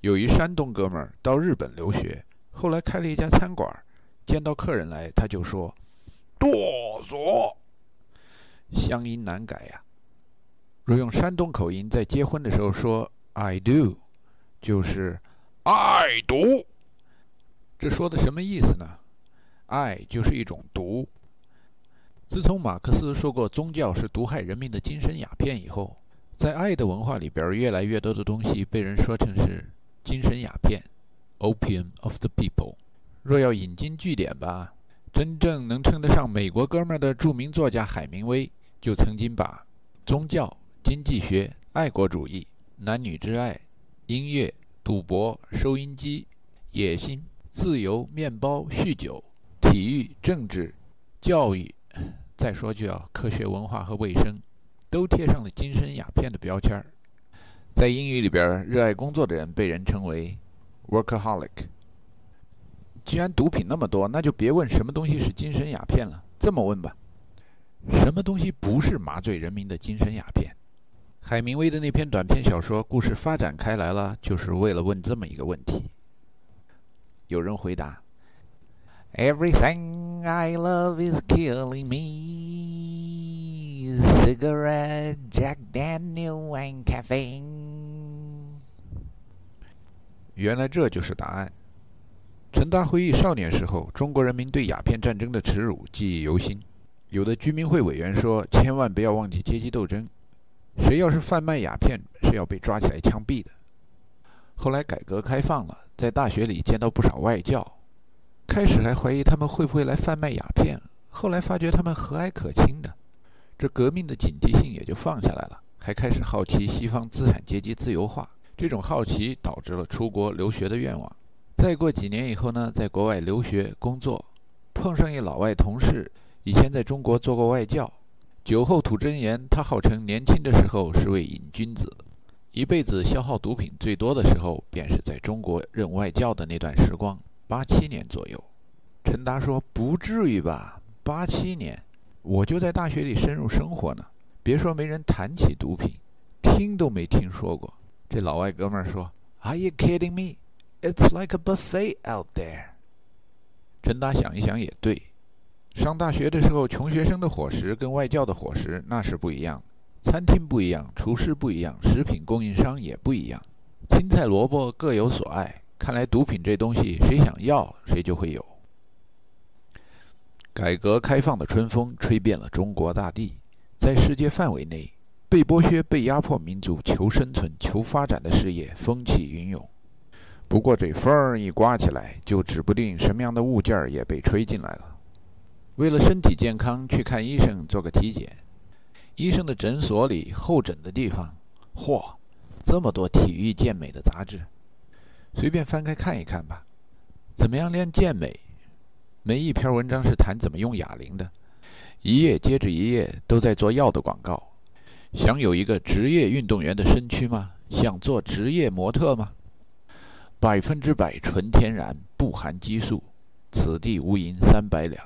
有一山东哥们儿到日本留学，后来开了一家餐馆，见到客人来，他就说：“哆嗦。”乡音难改呀。若用山东口音在结婚的时候说 “I do”，就是“爱毒”。这说的什么意思呢？爱就是一种毒。自从马克思说过宗教是毒害人民的精神鸦片以后，在爱的文化里边，越来越多的东西被人说成是。精神鸦片，opium of the people。若要引经据典吧，真正能称得上美国哥们儿的著名作家海明威，就曾经把宗教、经济学、爱国主义、男女之爱、音乐、赌博、收音机、野心、自由、面包、酗酒、体育、政治、教育，再说句啊，科学、文化和卫生，都贴上了精神鸦片的标签儿。在英语里边，热爱工作的人被人称为 workaholic。既然毒品那么多，那就别问什么东西是精神鸦片了。这么问吧，什么东西不是麻醉人民的精神鸦片？海明威的那篇短篇小说故事发展开来了，就是为了问这么一个问题。有人回答：“Everything I love is killing me。” Cigarette, Jack Daniel, and caffeine。原来这就是答案。陈达回忆少年时候中国人民对鸦片战争的耻辱记忆犹新。有的居民会委员说：“千万不要忘记阶级斗争，谁要是贩卖鸦片是要被抓起来枪毙的。”后来改革开放了，在大学里见到不少外教，开始还怀疑他们会不会来贩卖鸦片，后来发觉他们和蔼可亲的。这革命的警惕性也就放下来了，还开始好奇西方资产阶级自由化。这种好奇导致了出国留学的愿望。再过几年以后呢，在国外留学工作，碰上一老外同事，以前在中国做过外教。酒后吐真言，他号称年轻的时候是位瘾君子，一辈子消耗毒品最多的时候，便是在中国任外教的那段时光，八七年左右。陈达说：“不至于吧，八七年。”我就在大学里深入生活呢，别说没人谈起毒品，听都没听说过。这老外哥们儿说：“Are you kidding me? It's like a buffet out there。”陈达想一想也对，上大学的时候，穷学生的伙食跟外教的伙食那是不一样，餐厅不一样，厨师不一样，食品供应商也不一样，青菜萝卜各有所爱。看来毒品这东西，谁想要谁就会有。改革开放的春风吹遍了中国大地，在世界范围内，被剥削、被压迫民族求生存、求发展的事业风起云涌。不过这风儿一刮起来，就指不定什么样的物件儿也被吹进来了。为了身体健康，去看医生做个体检。医生的诊所里候诊的地方，嚯，这么多体育健美的杂志，随便翻开看一看吧。怎么样练健美？没一篇文章是谈怎么用哑铃的，一页接着一页都在做药的广告。想有一个职业运动员的身躯吗？想做职业模特吗？百分之百纯天然，不含激素，此地无银三百两，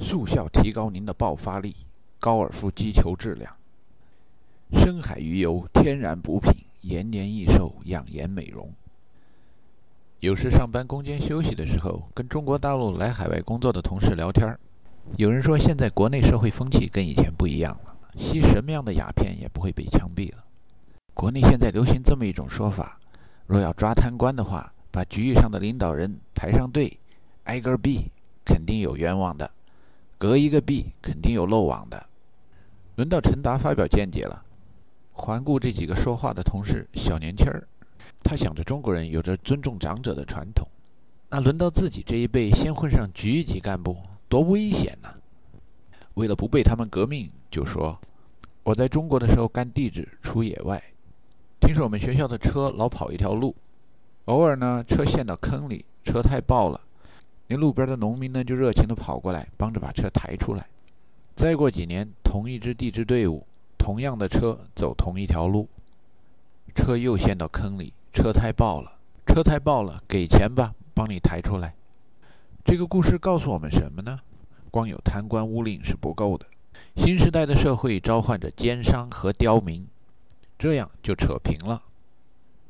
速效提高您的爆发力，高尔夫击球质量。深海鱼油，天然补品，延年益寿，养颜美容。有时上班攻坚休息的时候，跟中国大陆来海外工作的同事聊天儿，有人说现在国内社会风气跟以前不一样了，吸什么样的鸦片也不会被枪毙了。国内现在流行这么一种说法：若要抓贪官的话，把局域上的领导人排上队，挨个毙，肯定有冤枉的；隔一个毙，肯定有漏网的。轮到陈达发表见解了，环顾这几个说话的同事，小年轻儿。他想着中国人有着尊重长者的传统，那轮到自己这一辈先混上局级干部，多危险呐！为了不被他们革命，就说我在中国的时候干地质出野外，听说我们学校的车老跑一条路，偶尔呢车陷到坑里，车胎爆了，那路边的农民呢就热情地跑过来帮着把车抬出来。再过几年，同一支地质队伍，同样的车走同一条路，车又陷到坑里。车胎爆了，车胎爆了，给钱吧，帮你抬出来。这个故事告诉我们什么呢？光有贪官污吏是不够的，新时代的社会召唤着奸商和刁民，这样就扯平了。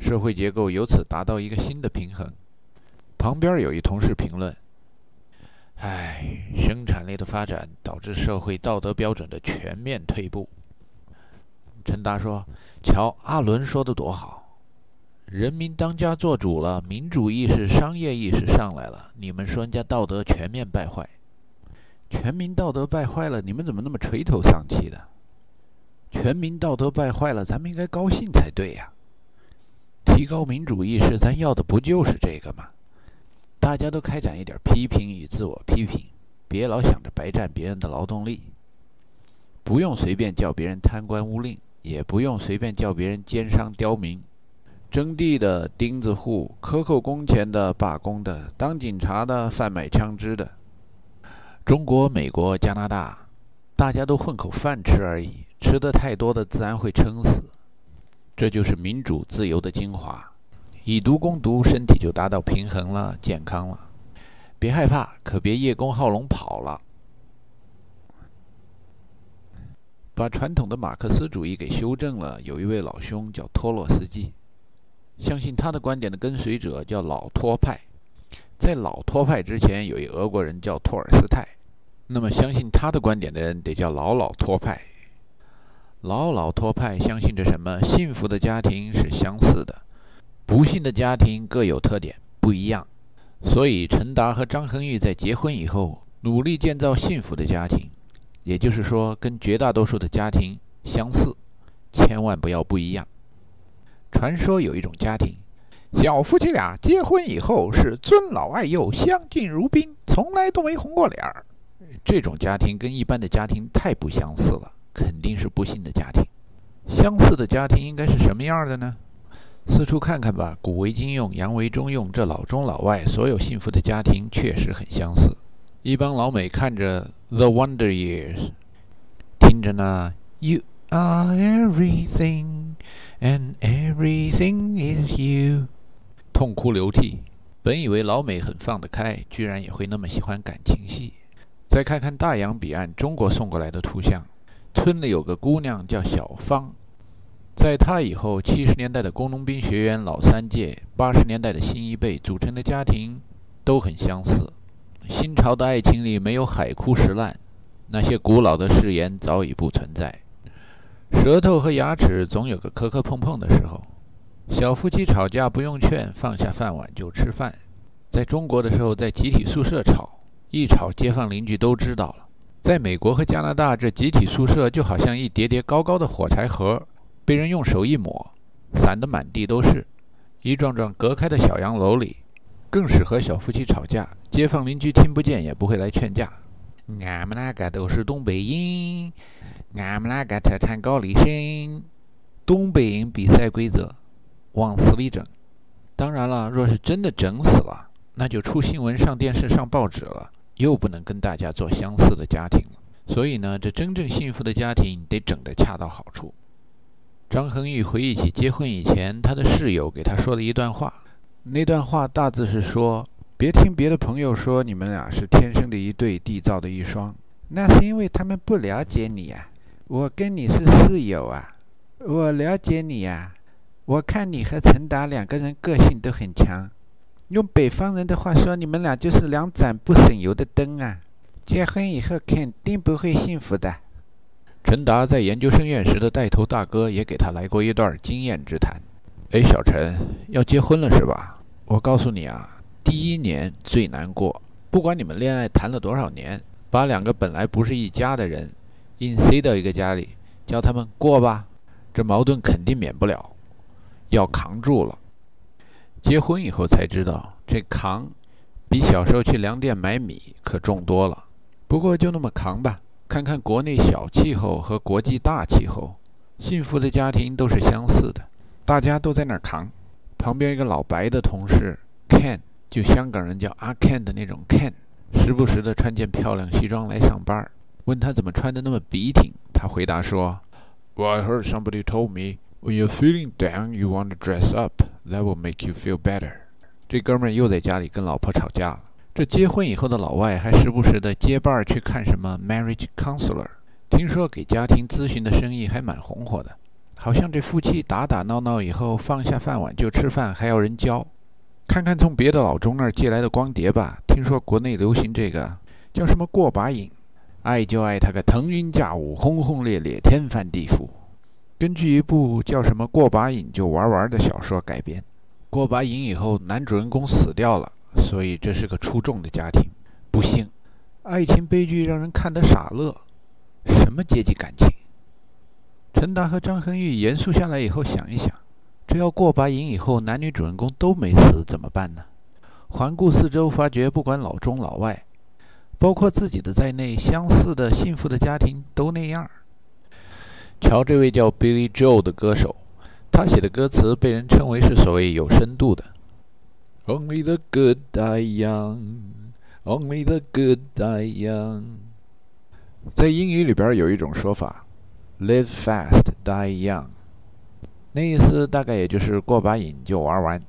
社会结构由此达到一个新的平衡。旁边有一同事评论：“唉，生产力的发展导致社会道德标准的全面退步。”陈达说：“瞧，阿伦说的多好，人民当家作主了，民主意识、商业意识上来了。你们说人家道德全面败坏，全民道德败坏了，你们怎么那么垂头丧气的？全民道德败坏了，咱们应该高兴才对呀。提高民主意识，咱要的不就是这个吗？大家都开展一点批评与自我批评，别老想着白占别人的劳动力，不用随便叫别人贪官污吏。”也不用随便叫别人奸商刁民，征地的、钉子户、克扣工钱的、罢工的、当警察的、贩卖枪支的。中国、美国、加拿大，大家都混口饭吃而已，吃的太多的自然会撑死。这就是民主自由的精华，以毒攻毒，身体就达到平衡了、健康了。别害怕，可别叶公好龙跑了。把传统的马克思主义给修正了。有一位老兄叫托洛斯基，相信他的观点的跟随者叫老托派。在老托派之前，有一俄国人叫托尔斯泰。那么，相信他的观点的人得叫老老托派。老老托派相信着什么？幸福的家庭是相似的，不幸的家庭各有特点，不一样。所以，陈达和张恒玉在结婚以后，努力建造幸福的家庭。也就是说，跟绝大多数的家庭相似，千万不要不一样。传说有一种家庭，小夫妻俩结婚以后是尊老爱幼、相敬如宾，从来都没红过脸儿。这种家庭跟一般的家庭太不相似了，肯定是不幸的家庭。相似的家庭应该是什么样的呢？四处看看吧，古为今用，洋为中用，这老中老外所有幸福的家庭确实很相似。一帮老美看着《The Wonder Years》，听着呢，You are everything and everything is you，痛哭流涕。本以为老美很放得开，居然也会那么喜欢感情戏。再看看大洋彼岸中国送过来的图像，村里有个姑娘叫小芳，在她以后，七十年代的工农兵学员老三届，八十年代的新一辈组成的家庭都很相似。新潮的爱情里没有海枯石烂，那些古老的誓言早已不存在。舌头和牙齿总有个磕磕碰碰的时候。小夫妻吵架不用劝，放下饭碗就吃饭。在中国的时候，在集体宿舍吵，一吵街坊邻居都知道了。在美国和加拿大，这集体宿舍就好像一叠叠高高的火柴盒，被人用手一抹，散得满地都是。一幢幢隔开的小洋楼里。更适合小夫妻吵架，街坊邻居听不见也不会来劝架。俺们那个都是东北人，俺们那个特产高丽参。东北人比赛规则，往死里整。当然了，若是真的整死了，那就出新闻、上电视、上报纸了，又不能跟大家做相似的家庭了。所以呢，这真正幸福的家庭得整得恰到好处。张恒玉回忆起结婚以前他的室友给他说的一段话。那段话大致是说：别听别的朋友说你们俩是天生的一对，缔造的一双，那是因为他们不了解你呀。我跟你是室友啊，我了解你呀。我看你和陈达两个人个性都很强，用北方人的话说，你们俩就是两盏不省油的灯啊。结婚以后肯定不会幸福的。陈达在研究生院时的带头大哥也给他来过一段经验之谈。哎，小陈，要结婚了是吧？我告诉你啊，第一年最难过。不管你们恋爱谈了多少年，把两个本来不是一家的人硬塞到一个家里，叫他们过吧，这矛盾肯定免不了，要扛住了。结婚以后才知道，这扛比小时候去粮店买米可重多了。不过就那么扛吧，看看国内小气候和国际大气候，幸福的家庭都是相似的，大家都在那儿扛。旁边一个老白的同事 Ken，就香港人叫阿 Ken 的那种 Ken，时不时的穿件漂亮西装来上班。问他怎么穿的那么笔挺，他回答说：“Well, I heard somebody told me when you're feeling down, you want to dress up. That will make you feel better.” 这哥们儿又在家里跟老婆吵架了。这结婚以后的老外还时不时的结伴去看什么 marriage counselor，听说给家庭咨询的生意还蛮红火的。好像这夫妻打打闹闹以后放下饭碗就吃饭，还要人教。看看从别的老钟那儿借来的光碟吧，听说国内流行这个叫什么过把瘾，爱就爱他个腾云驾雾、轰轰烈烈、天翻地覆。根据一部叫什么过把瘾就玩玩的小说改编。过把瘾以后，男主人公死掉了，所以这是个出众的家庭。不幸，爱情悲剧让人看得傻乐。什么阶级感情？陈达和张恒玉严肃下来以后想一想，这要过把瘾以后，男女主人公都没死怎么办呢？环顾四周，发觉不管老中老外，包括自己的在内，相似的幸福的家庭都那样。瞧这位叫 Billy Joel 的歌手，他写的歌词被人称为是所谓有深度的。Only the good die young, only the good die young。在英语里边有一种说法，Live fast, die young。那意思大概也就是过把瘾就玩完。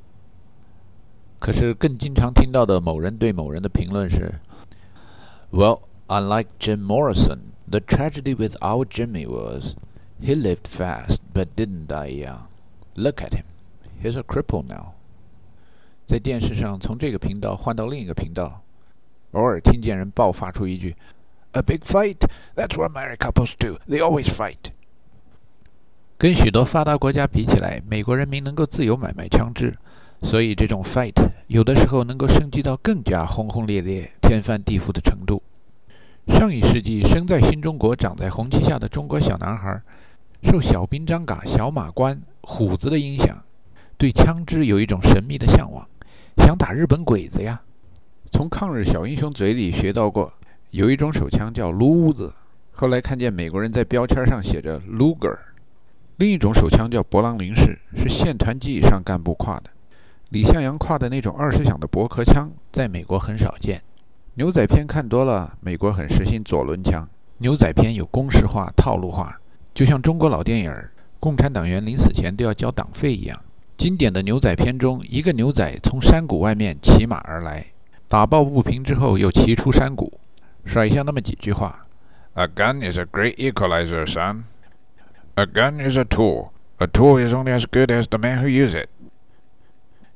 可是更经常听到的某人对某人的评论是：Well, unlike Jim Morrison, the tragedy with our Jimmy was. He lived fast, but didn't die young. Look at him. He's a cripple now. 在电视上，从这个频道换到另一个频道，偶尔听见人爆发出一句：“A big fight. That's what married couples do. They always fight.” 跟许多发达国家比起来，美国人民能够自由买卖枪支，所以这种 fight 有的时候能够升级到更加轰轰烈烈、天翻地覆的程度。上一世纪，生在新中国、长在红旗下的中国小男孩。受小兵张嘎、小马关、虎子的影响，对枪支有一种神秘的向往，想打日本鬼子呀。从抗日小英雄嘴里学到过，有一种手枪叫撸子，后来看见美国人在标签上写着 Luger。另一种手枪叫勃朗宁式，是县团级以上干部挎的。李向阳挎的那种二十响的驳壳枪，在美国很少见。牛仔片看多了，美国很实行左轮枪。牛仔片有公式化、套路化。就像中国老电影，共产党员临死前都要交党费一样。经典的牛仔片中，一个牛仔从山谷外面骑马而来，打抱不平之后又骑出山谷，甩下那么几句话：“A gun is a great equalizer, son. A gun is a tool. A tool is only as good as the man who uses it.”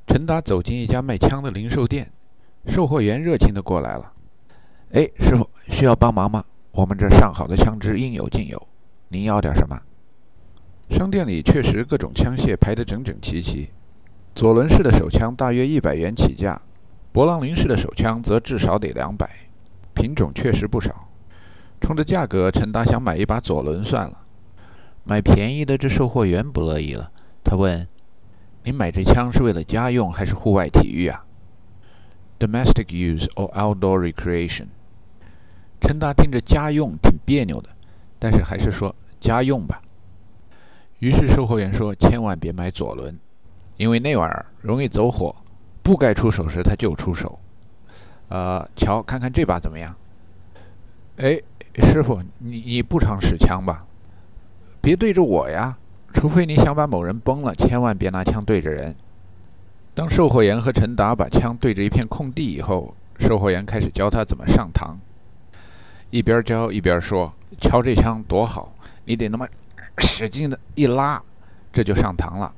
陈达走进一家卖枪的零售店，售货员热情地过来了：“哎，师傅，需要帮忙吗？我们这上好的枪支应有尽有。”您要点什么？商店里确实各种枪械排得整整齐齐。左轮式的手枪大约一百元起价，勃朗宁式的手枪则至少得两百。品种确实不少。冲着价格，陈达想买一把左轮算了。买便宜的，这售货员不乐意了。他问：“您买这枪是为了家用还是户外体育啊？”“Domestic use or outdoor recreation。”陈达听着家用挺别扭的，但是还是说。家用吧。于是售货员说：“千万别买左轮，因为那玩意儿容易走火，不该出手时他就出手。”呃，瞧，看看这把怎么样？哎，师傅，你你不常使枪吧？别对着我呀，除非你想把某人崩了，千万别拿枪对着人。当售货员和陈达把枪对着一片空地以后，售货员开始教他怎么上膛，一边教一边说：“瞧这枪多好。”你得那么使劲的一拉，这就上膛了。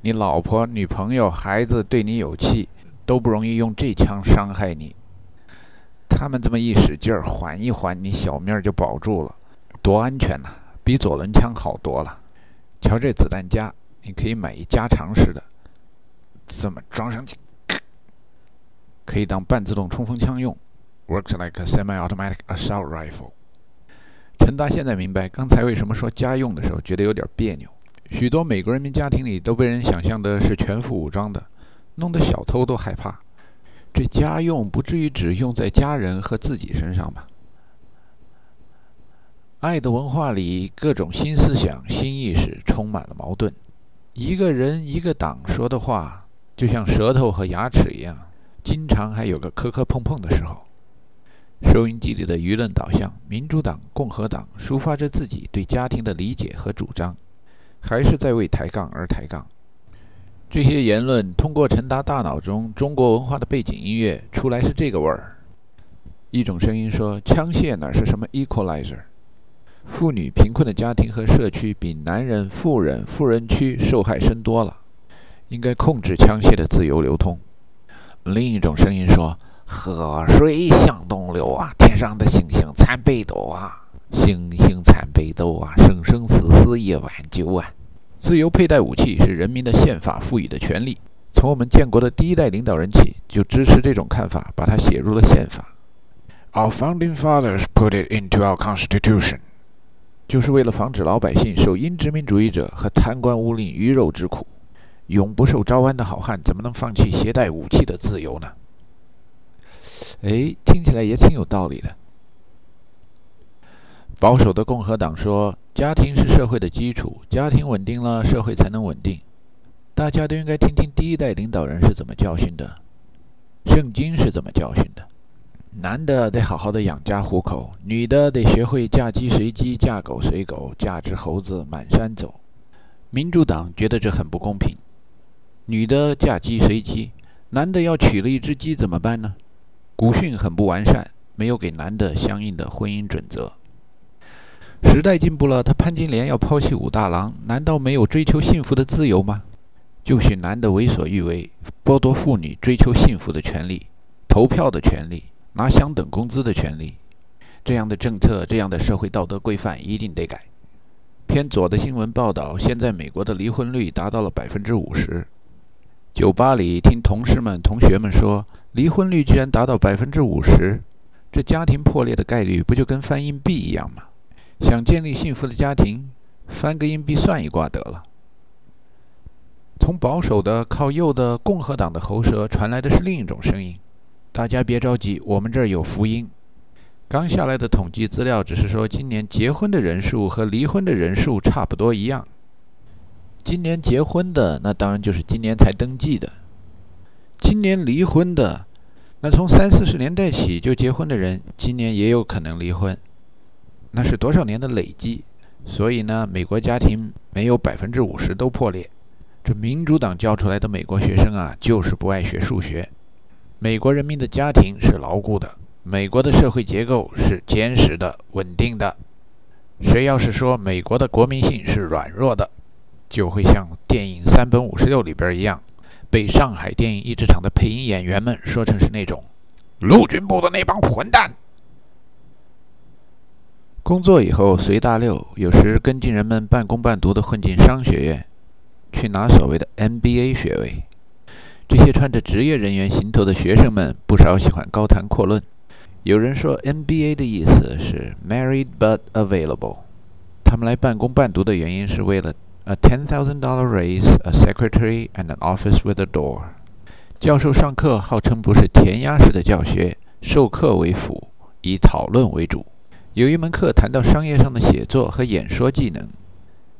你老婆、女朋友、孩子对你有气，都不容易用这枪伤害你。他们这么一使劲儿，缓一缓，你小命就保住了，多安全呐！比左轮枪好多了。瞧这子弹夹，你可以买一加长式的，这么装上去，可以当半自动冲锋枪用，works like a semi-automatic assault rifle。陈达现在明白，刚才为什么说家用的时候觉得有点别扭。许多美国人民家庭里都被人想象的是全副武装的，弄得小偷都害怕。这家用不至于只用在家人和自己身上吧？爱的文化里，各种新思想、新意识充满了矛盾。一个人、一个党说的话，就像舌头和牙齿一样，经常还有个磕磕碰碰的时候。收音机里的舆论导向，民主党、共和党抒发着自己对家庭的理解和主张，还是在为抬杠而抬杠。这些言论通过陈达大脑中中国文化的背景音乐出来是这个味儿。一种声音说：“枪械哪是什么 equalizer？妇女贫困的家庭和社区比男人、富人、富人区受害深多了，应该控制枪械的自由流通。另一种声音说：“河水向东流啊，天上的星星参北斗啊，星星参北斗啊，生生死死也挽救啊。”自由佩戴武器是人民的宪法赋予的权利。从我们建国的第一代领导人起，就支持这种看法，把它写入了宪法。Our founding fathers put it into our constitution，就是为了防止老百姓受英殖民主义者和贪官污吏鱼肉之苦。永不受招安的好汉，怎么能放弃携带武器的自由呢？哎，听起来也挺有道理的。保守的共和党说，家庭是社会的基础，家庭稳定了，社会才能稳定。大家都应该听听第一代领导人是怎么教训的，圣经是怎么教训的。男的得好好的养家糊口，女的得学会嫁鸡随鸡，嫁狗随狗，嫁只猴子满山走。民主党觉得这很不公平。女的嫁鸡随鸡，男的要娶了一只鸡怎么办呢？古训很不完善，没有给男的相应的婚姻准则。时代进步了，他潘金莲要抛弃武大郎，难道没有追求幸福的自由吗？就许男的为所欲为，剥夺妇女追求幸福的权利、投票的权利、拿相等工资的权利，这样的政策、这样的社会道德规范一定得改。偏左的新闻报道，现在美国的离婚率达到了百分之五十。酒吧里听同事们、同学们说，离婚率居然达到百分之五十，这家庭破裂的概率不就跟翻硬币一样吗？想建立幸福的家庭，翻个硬币算一卦得了。从保守的、靠右的共和党的喉舌传来的是另一种声音。大家别着急，我们这儿有福音。刚下来的统计资料只是说，今年结婚的人数和离婚的人数差不多一样。今年结婚的，那当然就是今年才登记的；今年离婚的，那从三四十年代起就结婚的人，今年也有可能离婚。那是多少年的累积？所以呢，美国家庭没有百分之五十都破裂。这民主党教出来的美国学生啊，就是不爱学数学。美国人民的家庭是牢固的，美国的社会结构是坚实的、稳定的。谁要是说美国的国民性是软弱的，就会像电影《三本五十六》里边一样，被上海电影译制厂的配音演员们说成是那种陆军部的那帮混蛋。工作以后随大溜，有时跟进人们半工半读的混进商学院，去拿所谓的 MBA 学位。这些穿着职业人员行头的学生们，不少喜欢高谈阔论。有人说 MBA 的意思是 Married but Available。他们来半工半读的原因是为了。A ten thousand dollar raise, a secretary, and an office with a door。教授上课号称不是填鸭式的教学，授课为辅，以讨论为主。有一门课谈到商业上的写作和演说技能，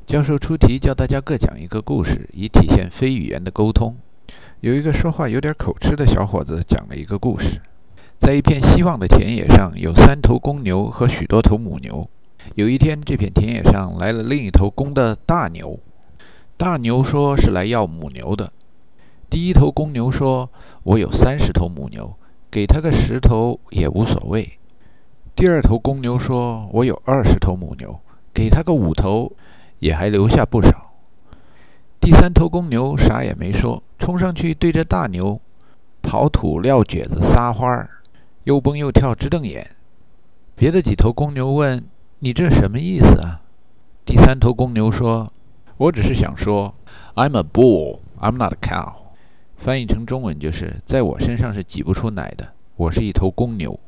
教授出题叫大家各讲一个故事，以体现非语言的沟通。有一个说话有点口吃的小伙子讲了一个故事：在一片希望的田野上，有三头公牛和许多头母牛。有一天，这片田野上来了另一头公的大牛。大牛说是来要母牛的。第一头公牛说：“我有三十头母牛，给他个十头也无所谓。”第二头公牛说：“我有二十头母牛，给他个五头也还留下不少。”第三头公牛啥也没说，冲上去对着大牛刨土、撂蹶子、撒欢儿，又蹦又跳，直瞪眼。别的几头公牛问。你这什么意思啊？第三头公牛说：“我只是想说，I'm a bull, I'm not a cow。”翻译成中文就是：在我身上是挤不出奶的，我是一头公牛。